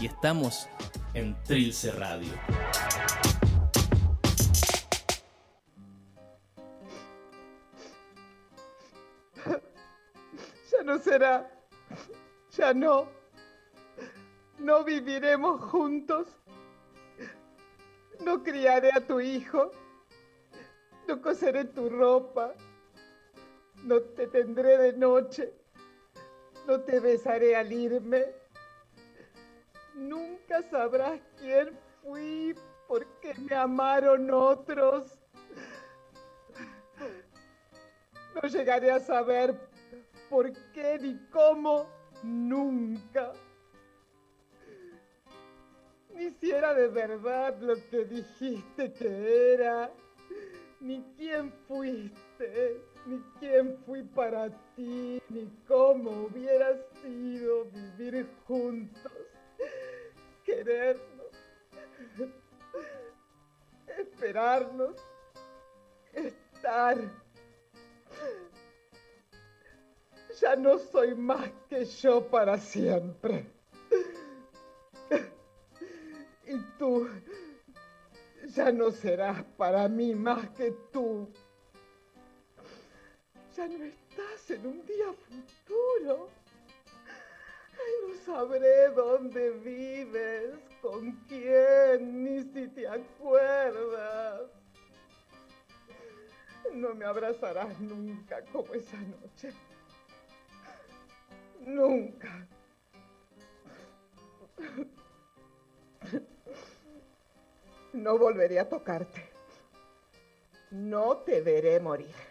Y estamos en Trilce Radio. Ya no será. Ya no. No viviremos juntos. No criaré a tu hijo. No coseré tu ropa. No te tendré de noche. No te besaré al irme. Nunca sabrás quién fui porque me amaron otros. No llegaré a saber por qué ni cómo nunca. Ni si era de verdad lo que dijiste que era, ni quién fuiste, ni quién fui para ti, ni cómo hubiera sido vivir juntos, querernos, esperarnos, estar. Ya no soy más que yo para siempre. Y tú ya no serás para mí más que tú. Ya no estás en un día futuro. Sabré dónde vives, con quién, ni si te acuerdas. No me abrazarás nunca como esa noche. Nunca. No volveré a tocarte. No te veré morir.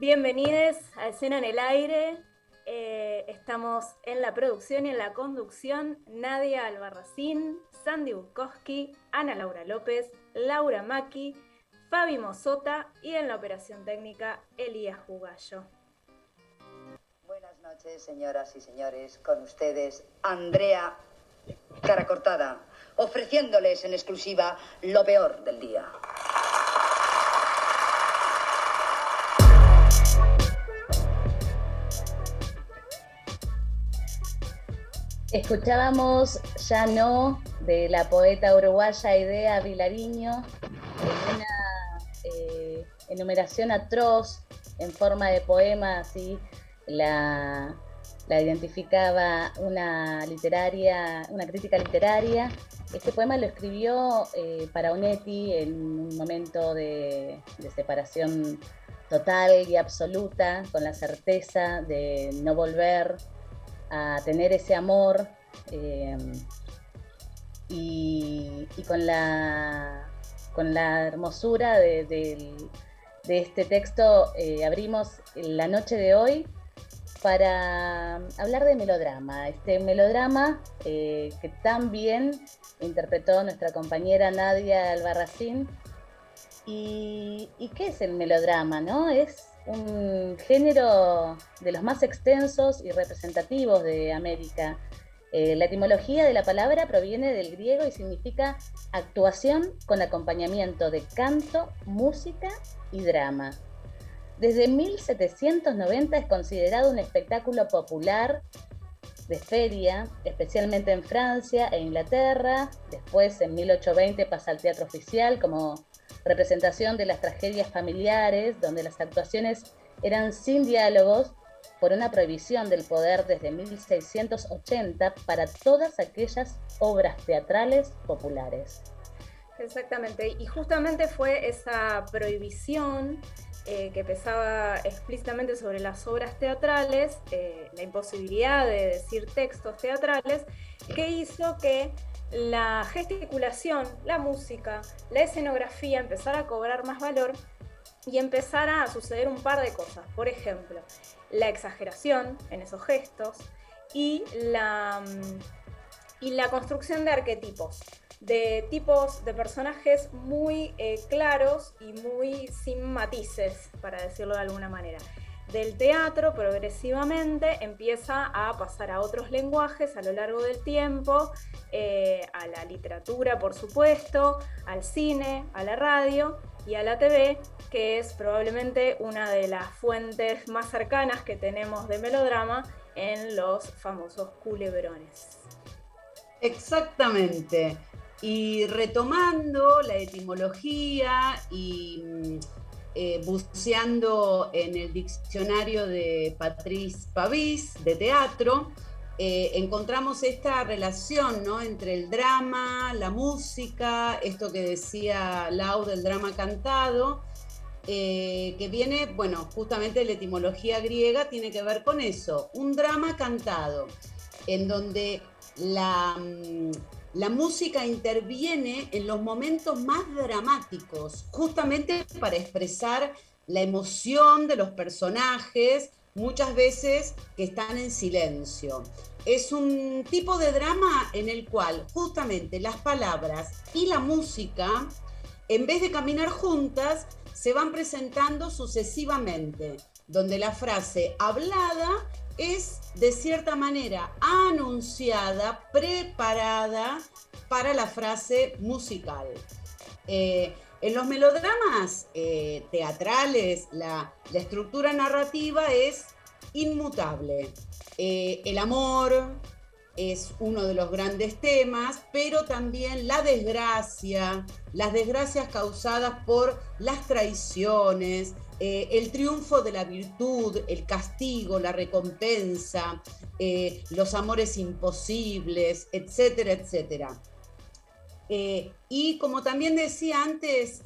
Bienvenidos a Escena en el Aire. Eh, estamos en la producción y en la conducción Nadia Albarracín, Sandy Bukowski, Ana Laura López, Laura Maki, Fabi Mosota y en la operación técnica Elías Jugallo. Buenas noches, señoras y señores. Con ustedes, Andrea Cara Cortada, ofreciéndoles en exclusiva lo peor del día. Escuchábamos Ya no de la poeta uruguaya Idea Vilariño en una eh, enumeración atroz en forma de poema, así la, la identificaba una literaria, una crítica literaria. Este poema lo escribió eh, para Onetti en un momento de, de separación total y absoluta, con la certeza de no volver a tener ese amor eh, y, con, la, con la hermosura de, de- de este texto eh, abrimos la noche de hoy para hablar de melodrama, este melodrama eh, que tan bien interpretó nuestra compañera Nadia Albarracín. ¿Y, y qué es el melodrama? No? Es un género de los más extensos y representativos de América. Eh, la etimología de la palabra proviene del griego y significa actuación con acompañamiento de canto, música y drama. Desde 1790 es considerado un espectáculo popular de feria, especialmente en Francia e Inglaterra. Después, en 1820, pasa al teatro oficial como representación de las tragedias familiares, donde las actuaciones eran sin diálogos por una prohibición del poder desde 1680 para todas aquellas obras teatrales populares. Exactamente, y justamente fue esa prohibición eh, que pesaba explícitamente sobre las obras teatrales, eh, la imposibilidad de decir textos teatrales, que hizo que la gesticulación, la música, la escenografía empezara a cobrar más valor y empezara a suceder un par de cosas. Por ejemplo, la exageración en esos gestos y la, mm, y la construcción de arquetipos, de tipos de personajes muy eh, claros y muy sin matices, para decirlo de alguna manera del teatro progresivamente empieza a pasar a otros lenguajes a lo largo del tiempo, eh, a la literatura por supuesto, al cine, a la radio y a la TV, que es probablemente una de las fuentes más cercanas que tenemos de melodrama en los famosos culebrones. Exactamente. Y retomando la etimología y mm, eh, buceando en el diccionario de Patrice Pavis de teatro, eh, encontramos esta relación ¿no? entre el drama, la música, esto que decía Lau del drama cantado, eh, que viene, bueno, justamente la etimología griega tiene que ver con eso, un drama cantado, en donde la, mm, la música interviene en los momentos más dramáticos, justamente para expresar la emoción de los personajes, muchas veces que están en silencio. Es un tipo de drama en el cual justamente las palabras y la música, en vez de caminar juntas, se van presentando sucesivamente, donde la frase hablada es de cierta manera anunciada, preparada para la frase musical. Eh, en los melodramas eh, teatrales, la, estructura narrativa es inmutable. Eh, el amor es uno de los grandes temas, pero también la desgracia, las desgracias causadas por las traiciones, eh, el triunfo de la virtud, el castigo, la recompensa, eh, los amores imposibles, etcétera, etcétera. Eh, y como también decía antes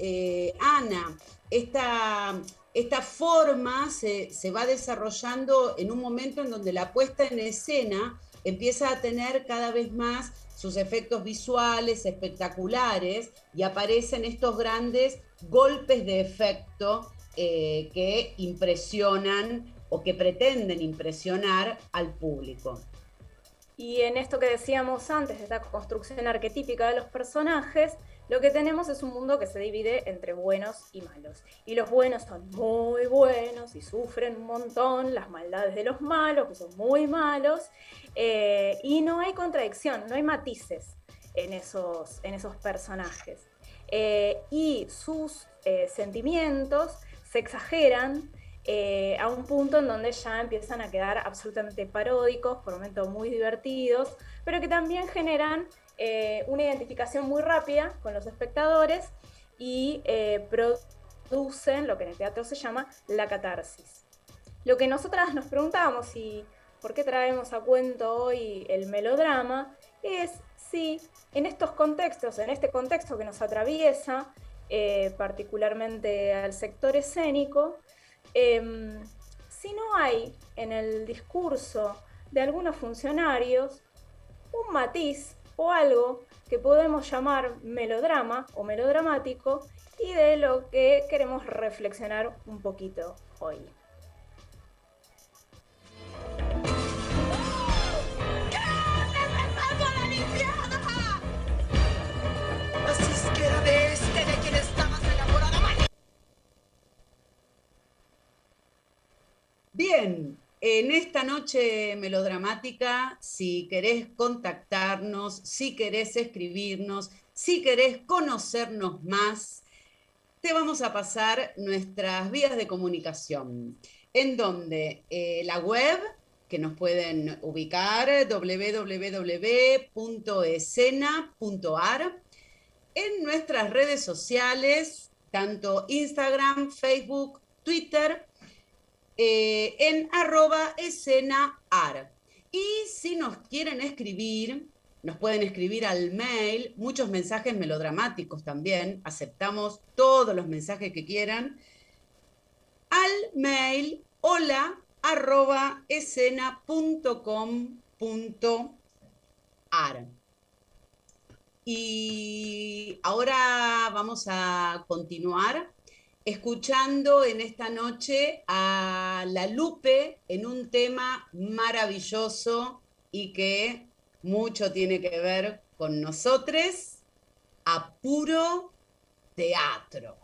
Ana, esta, esta forma se, se, va desarrollando en un momento en donde la puesta en escena empieza a tener cada vez más sus efectos visuales espectaculares y aparecen estos grandes golpes de efecto eh, que impresionan o que pretenden impresionar al público. Y en esto que decíamos antes, de esta construcción arquetípica de los personajes, lo que tenemos es un mundo que se divide entre buenos y malos. Y los buenos son muy buenos y sufren un montón las maldades de los malos, que son muy malos. Eh, y no hay contradicción, no hay matices en esos, en esos personajes. Eh, y sus sentimientos se exageran eh, a un punto en donde ya empiezan a quedar absolutamente paródicos, por momentos muy divertidos, pero que también generan eh, una identificación muy rápida con los espectadores y eh, producen lo que en el teatro se llama la catarsis. Lo que nosotras nos preguntamos y por qué traemos a cuento hoy el melodrama es si en estos contextos, en este contexto que nos atraviesa, eh, particularmente al sector escénico, em, si no hay en el discurso de algunos funcionarios un matiz o algo que podemos llamar melodrama o melodramático y de lo que queremos reflexionar un poquito hoy. En esta noche melodramática, si querés contactarnos, si querés escribirnos, si querés conocernos más, te vamos a pasar nuestras vías de comunicación, en donde eh, la web, que nos pueden ubicar, www.escena.ar, en nuestras redes sociales, tanto Instagram, Facebook, Twitter, eh, en arroba escena ar. Y si nos quieren escribir, nos pueden escribir al mail, muchos mensajes melodramáticos también, aceptamos todos los mensajes que quieran, al mail hola arroba escena.com.ar. Y ahora vamos a continuar escuchando en esta noche a La Lupe en un tema maravilloso y que mucho tiene que ver con nosotros, a puro teatro.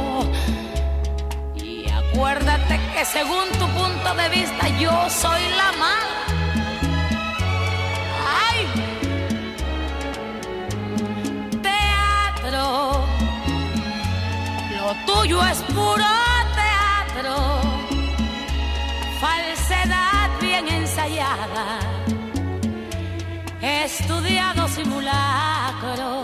Acuérdate que según tu punto de vista yo soy la mala. ¡Ay! Teatro. Lo tuyo es puro teatro. Falsedad bien ensayada. Estudiado simulacro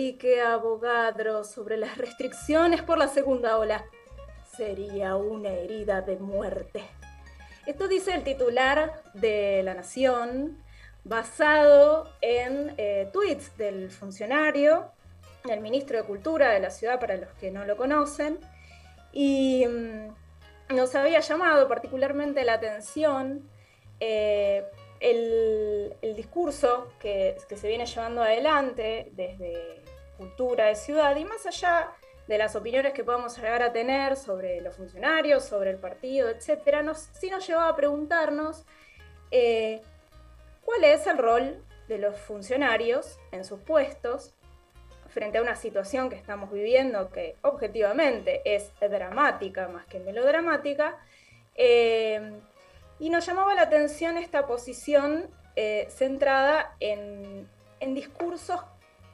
Enrique Abogadro sobre las restricciones por la segunda ola. Sería una herida de muerte. Esto dice el titular de La Nación, basado en eh, tweets del funcionario, el ministro de Cultura de la ciudad, para los que no lo conocen, y mm, nos había llamado particularmente la atención eh, el, discurso que, se viene llevando adelante desde cultura de ciudad y más allá de las opiniones que podamos llegar a tener sobre los funcionarios, sobre el partido, etcétera, nos, sí nos llevaba a preguntarnos eh, cuál es el rol de los funcionarios en sus puestos frente a una situación que estamos viviendo que objetivamente es dramática más que melodramática. Eh, y nos llamaba la atención esta posición eh, centrada en, discursos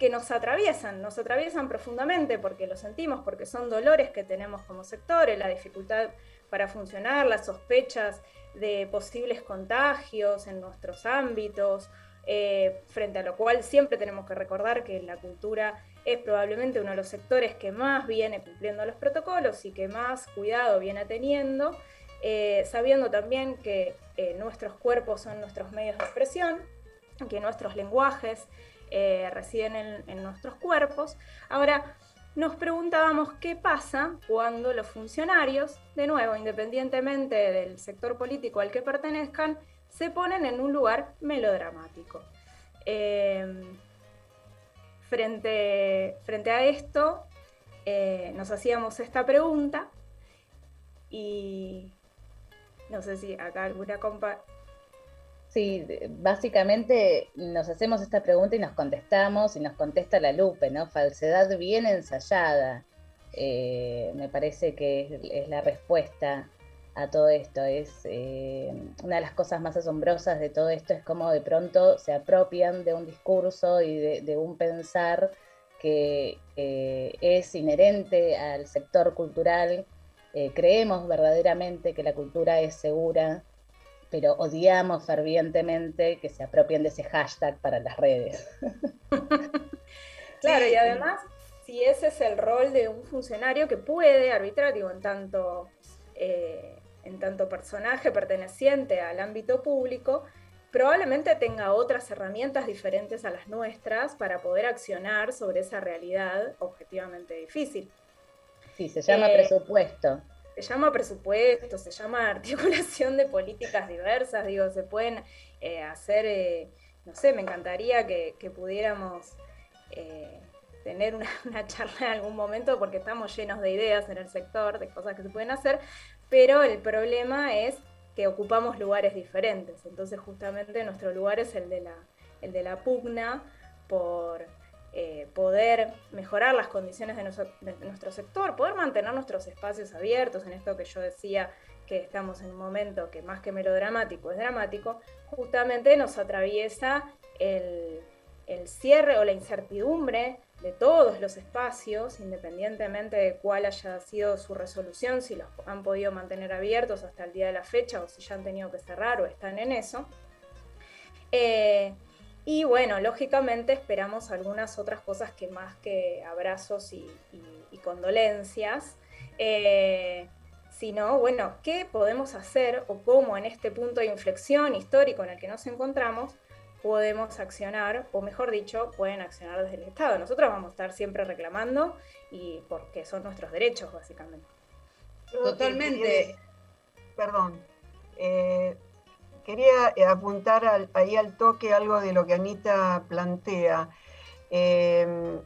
que nos atraviesan, nos atraviesan profundamente porque lo sentimos, porque son dolores que tenemos como sectores, la dificultad para funcionar, las sospechas de posibles contagios en nuestros ámbitos, eh, frente a lo cual siempre tenemos que recordar que la cultura es probablemente uno de los sectores que más viene cumpliendo los protocolos y que más cuidado viene teniendo. Eh, sabiendo también que eh, nuestros cuerpos son nuestros medios de expresión, que nuestros lenguajes eh, residen en, nuestros cuerpos. Ahora, nos preguntábamos qué pasa cuando los funcionarios, de nuevo, independientemente del sector político al que pertenezcan, se ponen en un lugar melodramático. frente, frente a esto, nos hacíamos esta pregunta y no sé si acá alguna compa... Sí, básicamente nos hacemos esta pregunta y nos contestamos y nos contesta la Lupe, ¿no? Falsedad bien ensayada. Eh, me parece que es, la respuesta a todo esto. Es eh, una de las cosas más asombrosas de todo esto es cómo de pronto se apropian de un discurso y de, un pensar que es inherente al sector cultural. Eh, creemos verdaderamente que la cultura es segura, pero odiamos fervientemente que se apropien de ese hashtag para las redes. claro, y además, si ese es el rol de un funcionario que puede arbitrar, digo, en tanto, eh, en tanto personaje perteneciente al ámbito público, probablemente tenga otras herramientas diferentes a las nuestras para poder accionar sobre esa realidad objetivamente difícil. Sí, se llama eh, presupuesto. se llama presupuesto, se llama articulación de políticas diversas, digo, se pueden eh, hacer, eh, no sé, me encantaría que, pudiéramos tener una, charla en algún momento porque estamos llenos de ideas en el sector, de cosas que se pueden hacer, pero el problema es que ocupamos lugares diferentes, entonces justamente nuestro lugar es el de la, el de la pugna por eh, poder mejorar las condiciones de nuestro, sector, poder mantener nuestros espacios abiertos, en esto que yo decía que estamos en un momento que más que melodramático es dramático, justamente nos atraviesa el, cierre o la incertidumbre de todos los espacios, independientemente de cuál haya sido su resolución, si los han podido mantener abiertos hasta el día de la fecha o si ya han tenido que cerrar o están en eso. Eh, y bueno, lógicamente esperamos algunas otras cosas que más que abrazos y, condolencias, eh, sino, bueno, ¿qué podemos hacer o cómo en este punto de inflexión histórico en el que nos encontramos podemos accionar, o mejor dicho, pueden accionar desde el Estado? Nosotros vamos a estar siempre reclamando y porque son nuestros derechos, básicamente. Totalmente. Perdón. Eh, quería eh, apuntar ahí al toque algo de lo que Anita plantea. Em,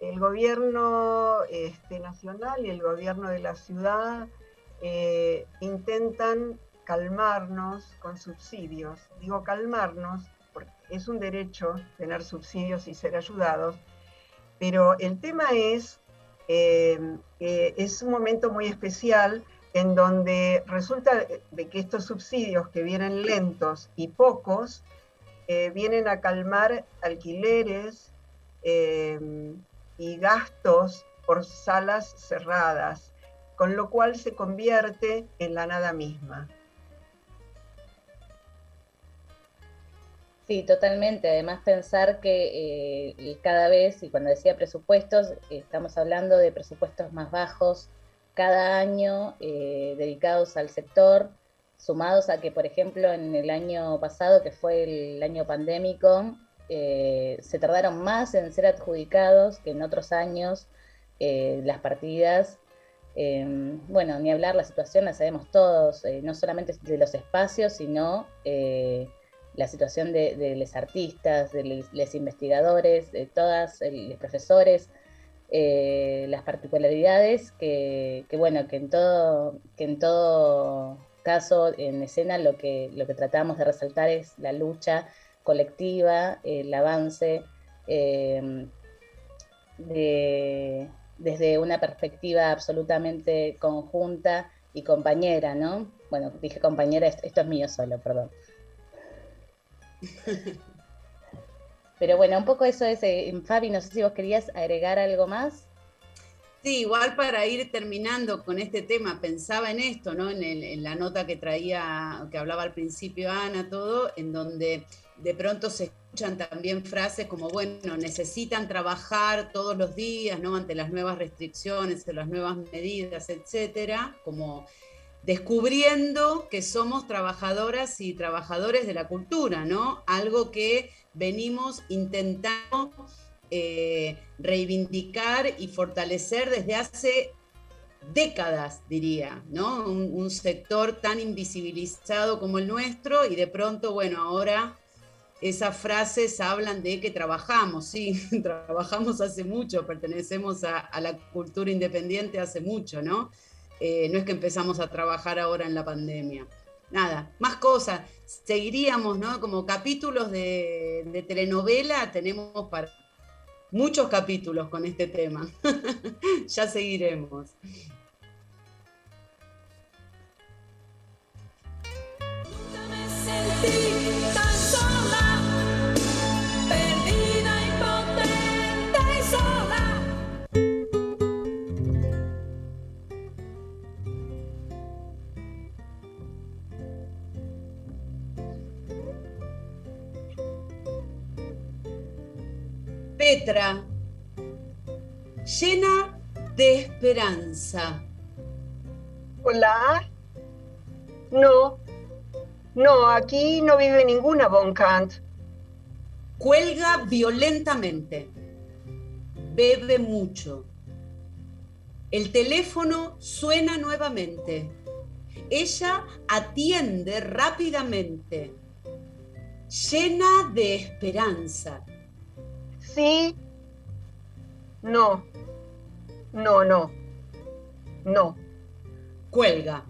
el gobierno este, nacional y el gobierno de la ciudad eh, intentan calmarnos con subsidios. Digo calmarnos porque es un derecho tener subsidios y ser ayudados, pero el tema es em, que es un momento muy especial en donde resulta de que estos subsidios que vienen lentos y pocos, eh, vienen a calmar alquileres eh, y gastos por salas cerradas, con lo cual se convierte en la nada misma. Sí, totalmente. Además, pensar que eh, cada vez, y cuando decía presupuestos, estamos hablando de presupuestos más bajos, cada año eh, dedicados al sector, sumados a que, por ejemplo, en el año pasado, que fue el año pandémico, eh, se tardaron más en ser adjudicados que en otros años eh, las partidas. Em, bueno, ni hablar, la situación la sabemos todos, no solamente de los espacios, sino la situación de, los artistas, de los investigadores, de todas, los profesores, eh, las particularidades que, bueno, que en todo, que en todo caso en escena lo que, lo que tratamos de resaltar es la lucha colectiva, el avance em, desde una perspectiva absolutamente conjunta y compañera, ¿no? Bueno, dije compañera, esto es mío solo, perdón. Pero bueno, un poco eso es, eh, Fabi, no sé si vos querías agregar algo más. Sí, igual para ir terminando con este tema, pensaba en esto, ¿no? En, la nota que traía, que hablaba al principio Ana, todo, en donde de pronto se escuchan también frases como, bueno, necesitan trabajar todos los días, ¿no? Ante las nuevas restricciones, las nuevas medidas, etcétera, como descubriendo que somos trabajadoras y trabajadores de la cultura, ¿no? Algo que venimos intentando eh, reivindicar y fortalecer desde hace décadas, diría, ¿no? Un, sector tan invisibilizado como el nuestro y de pronto, bueno, ahora esas frases hablan de que trabajamos, sí, trabajamos hace mucho, pertenecemos a, la cultura independiente hace mucho, ¿no? Eh, no es que empezamos a trabajar ahora en la pandemia. Nada, más cosas. Seguiríamos, ¿no? Como capítulos de, telenovela tenemos para muchos capítulos con este tema. ya seguiremos. Petra, llena de esperanza. Hola. No, no, aquí no vive ninguna Von Kant. Cuelga violentamente. Bebe mucho. El teléfono suena nuevamente. Ella atiende rápidamente, llena de esperanza sí, no, no, no, no. Cuelga.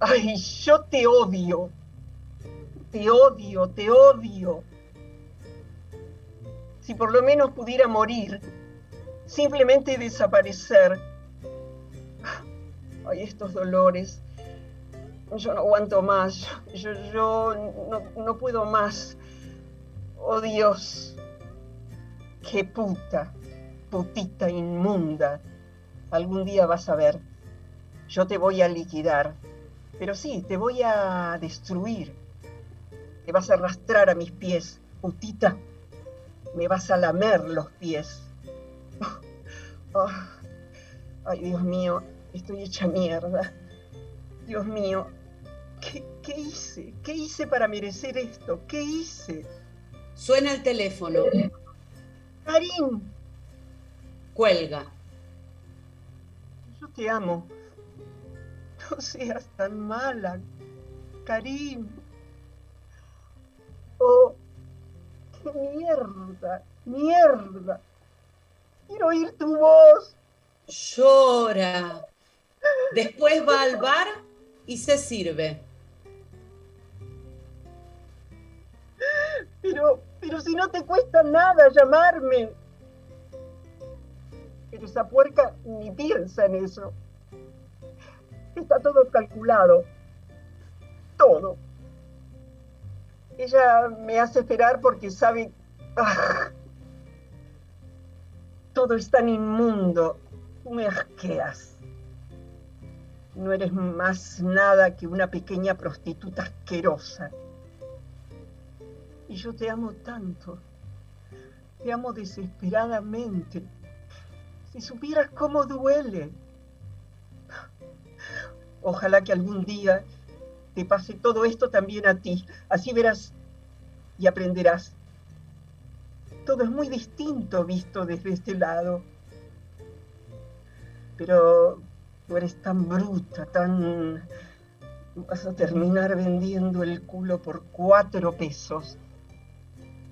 Ay, yo te odio. Te odio, te odio. Si por lo menos pudiera morir, simplemente desaparecer. Ay, estos dolores. Yo no aguanto más. Yo, yo no, no puedo más. Oh Dios. ¡Qué puta! Putita inmunda. Algún día vas a ver. Yo te voy a liquidar. Pero sí, te voy a destruir. Te vas a arrastrar a mis pies, putita. Me vas a lamer los pies. Ah. Ay, Dios mío, estoy hecha mierda. Dios mío, ¿qué, ¿qué, hice? ¿Qué hice para merecer esto? ¿Qué hice? Suena el teléfono. Karim. Cuelga. Yo te amo. No seas tan mala, Karim. Oh, qué mierda, mierda. Quiero oír tu voz. Llora. Después va al bar y se sirve. Pero pero si no te cuesta nada llamarme. Pero esa puerca ni piensa en eso. Está todo calculado. Todo. Ella me hace esperar porque sabe... ¡ah! Todo es tan inmundo. me asqueas. No eres más nada que una pequeña prostituta asquerosa. Yo te amo tanto. Te amo desesperadamente. Si supieras cómo duele. Ojalá que algún día te pase todo esto también a ti. Así verás y aprenderás. Todo es muy distinto visto desde este lado. Pero tú eres tan bruta, tan... Vas a terminar vendiendo el culo por cuatro pesos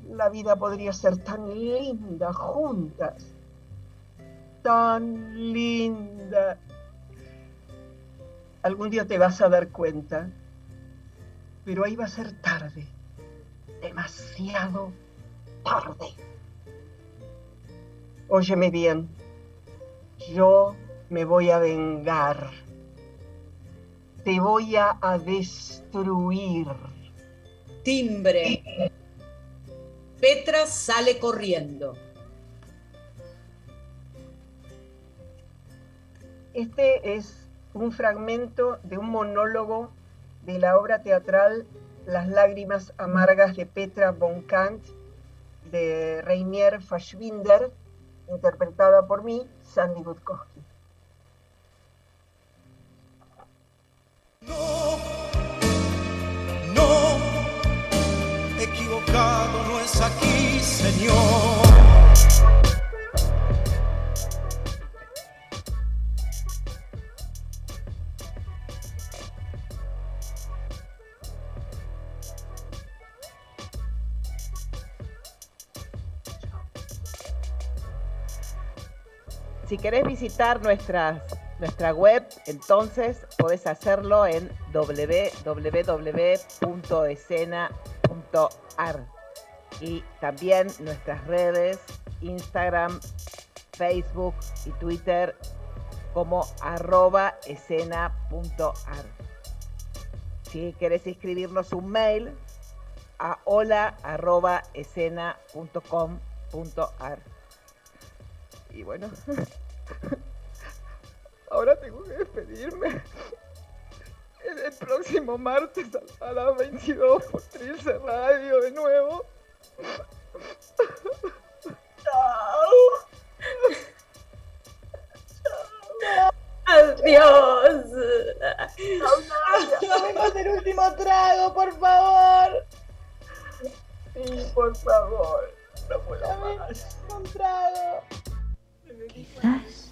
la vida podría ser tan linda juntas. Tan linda. Algún día te vas a dar cuenta, pero ahí va a ser tarde. Demasiado tarde. Óyeme bien, yo me voy a vengar. Te voy a, destruir. Timbre. Petra sale corriendo. Este es un fragmento de un monólogo de la obra teatral Las lágrimas amargas de Petra von Kant de Reinier Faschwinder, interpretada por mí, Sandy Budkowski. no equivocado no es aquí, Señor. Si querés visitar nuestras, nuestra web, entonces podés hacerlo en www.escena.com y también nuestras redes, Instagram, Facebook y Twitter como arroba escena.ar. Si querés escribirnos un mail a hola arroba escena.com.ar. Y bueno, ahora tengo que despedirme. El, próximo martes a, las 22 por Trilce Radio de nuevo. Chao. Adiós. Tomemos el último trago, por favor. Sí, por favor. No puedo más. Un trago. Quizás, quizás,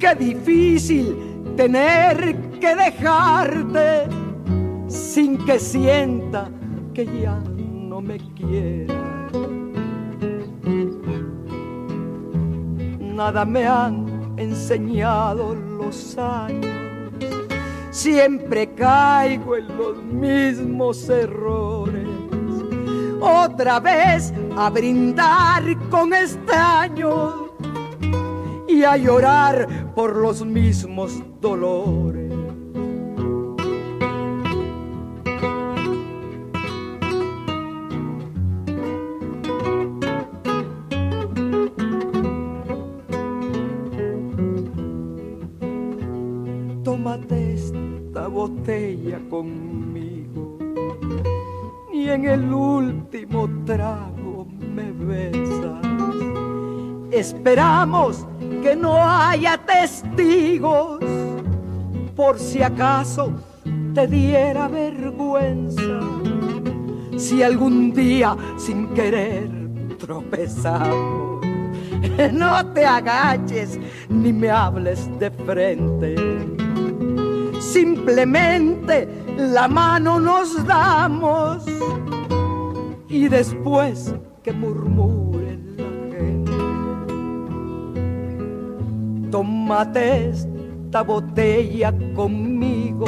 Qué difícil tener que dejarte sin que sienta que ya no me quiera. Nada me han enseñado los años, siempre caigo en los mismos errores. Otra vez a brindar con extraños a llorar por los mismos dolores. Tómate esta botella conmigo y en el último trago me besas. Esperamos que no haya testigos por si acaso te diera vergüenza. Si algún día sin querer tropezamos, no te agaches ni me hables de frente. Simplemente la mano nos damos y después que murmure tómate esta botella conmigo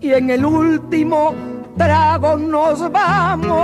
y en el último trago nos vamos.